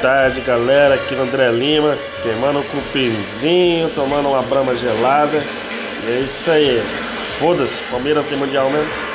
tarde, galera. Aqui é no André Lima, queimando um cupinzinho, tomando uma brama gelada. E é isso aí. Foda-se, Palmeiras tem mundial mesmo.